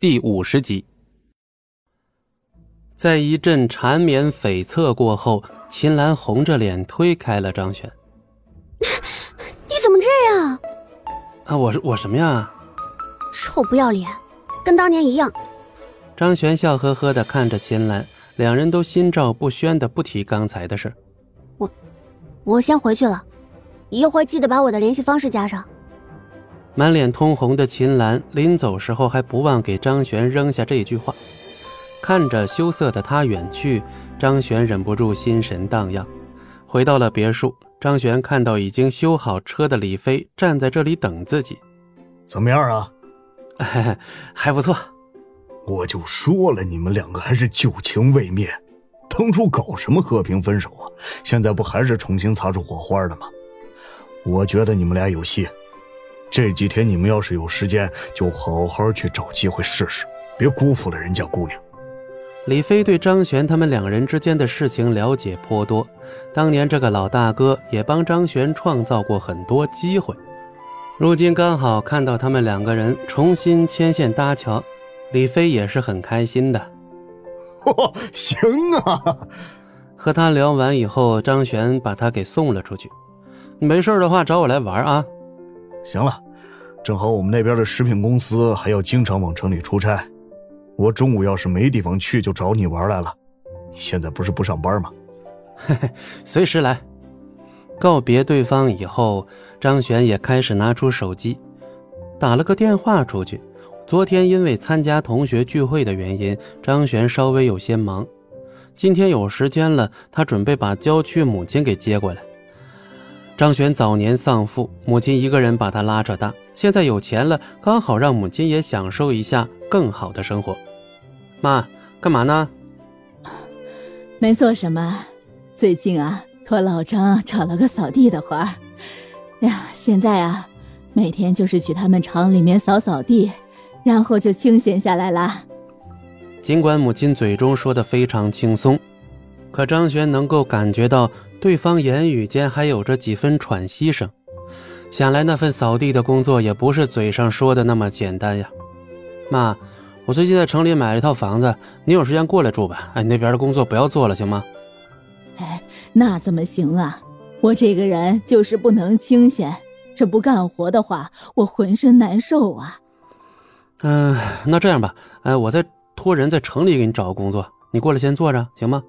第五十集，在一阵缠绵悱恻过后，秦岚红着脸推开了张璇。你怎么这样？啊，我是我什么呀？臭不要脸，跟当年一样。张璇笑呵呵的看着秦岚，两人都心照不宣的不提刚才的事。我，我先回去了，一会儿记得把我的联系方式加上。满脸通红的秦岚临走时候还不忘给张璇扔下这句话。看着羞涩的他远去，张璇忍不住心神荡漾。回到了别墅，张璇看到已经修好车的李飞站在这里等自己。怎么样啊？还不错。我就说了，你们两个还是旧情未灭。当初搞什么和平分手啊？现在不还是重新擦出火花了吗？我觉得你们俩有戏。这几天你们要是有时间，就好好去找机会试试，别辜负了人家姑娘。李飞对张璇他们两人之间的事情了解颇多，当年这个老大哥也帮张璇创造过很多机会，如今刚好看到他们两个人重新牵线搭桥，李飞也是很开心的。行啊！和他聊完以后，张璇把他给送了出去。没事的话，找我来玩啊。行了，正好我们那边的食品公司还要经常往城里出差，我中午要是没地方去，就找你玩来了。你现在不是不上班吗？嘿嘿，随时来。告别对方以后，张璇也开始拿出手机，打了个电话出去。昨天因为参加同学聚会的原因，张璇稍微有些忙。今天有时间了，他准备把郊区母亲给接过来。张璇早年丧父，母亲一个人把他拉扯大。现在有钱了，刚好让母亲也享受一下更好的生活。妈，干嘛呢？没做什么，最近啊，托老张找了个扫地的活儿。呀，现在啊，每天就是去他们厂里面扫扫地，然后就清闲下来了。尽管母亲嘴中说的非常轻松，可张璇能够感觉到。对方言语间还有着几分喘息声，想来那份扫地的工作也不是嘴上说的那么简单呀。妈，我最近在城里买了一套房子，你有时间过来住吧。哎，那边的工作不要做了，行吗？哎，那怎么行啊？我这个人就是不能清闲，这不干活的话，我浑身难受啊。嗯，那这样吧，哎，我再托人在城里给你找个工作，你过来先坐着，行吗？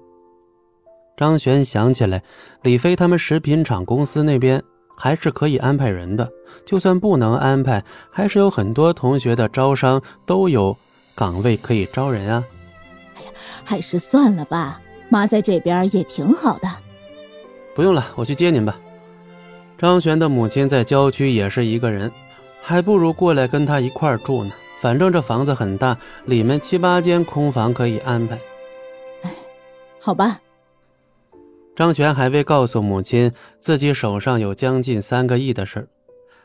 张璇想起来，李飞他们食品厂公司那边还是可以安排人的，就算不能安排，还是有很多同学的招商都有岗位可以招人啊。哎呀，还是算了吧，妈在这边也挺好的。不用了，我去接您吧。张璇的母亲在郊区也是一个人，还不如过来跟他一块住呢。反正这房子很大，里面七八间空房可以安排。哎，好吧。张璇还未告诉母亲自己手上有将近三个亿的事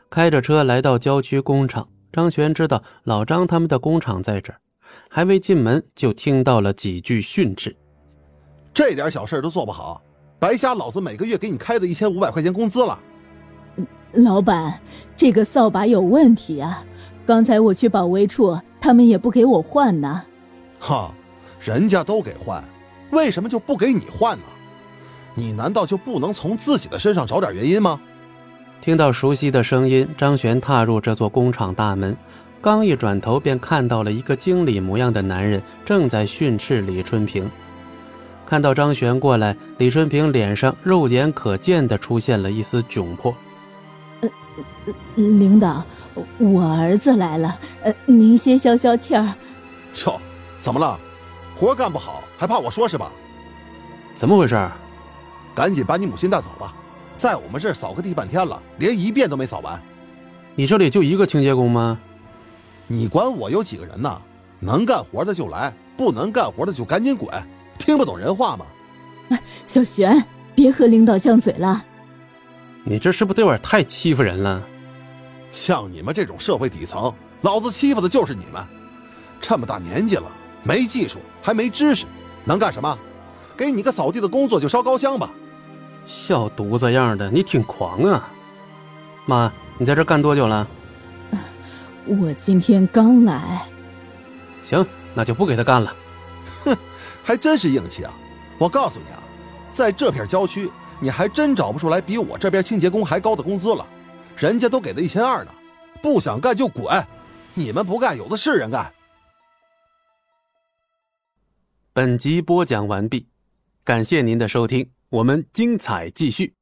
开着车来到郊区工厂。张璇知道老张他们的工厂在这儿，还未进门就听到了几句训斥：“这点小事都做不好，白瞎老子每个月给你开的一千五百块钱工资了。”老板，这个扫把有问题啊！刚才我去保卫处，他们也不给我换呢。哈，人家都给换，为什么就不给你换呢？你难道就不能从自己的身上找点原因吗？听到熟悉的声音，张璇踏入这座工厂大门，刚一转头便看到了一个经理模样的男人正在训斥李春平。看到张璇过来，李春平脸上肉眼可见的出现了一丝窘迫。呃，领导，我儿子来了，呃，您先消消气儿。哟，怎么了？活干不好还怕我说是吧？怎么回事？赶紧把你母亲带走吧，在我们这儿扫个地半天了，连一遍都没扫完。你这里就一个清洁工吗？你管我有几个人呢？能干活的就来，不能干活的就赶紧滚！听不懂人话吗？小璇，别和领导犟嘴了。你这是不是有点太欺负人了？像你们这种社会底层，老子欺负的就是你们。这么大年纪了，没技术，还没知识，能干什么？给你个扫地的工作就烧高香吧。小犊子样的，你挺狂啊！妈，你在这干多久了？我今天刚来。行，那就不给他干了。哼，还真是硬气啊！我告诉你啊，在这片郊区，你还真找不出来比我这边清洁工还高的工资了，人家都给的一千二呢。不想干就滚，你们不干，有的是人干。本集播讲完毕，感谢您的收听，我们精彩继续。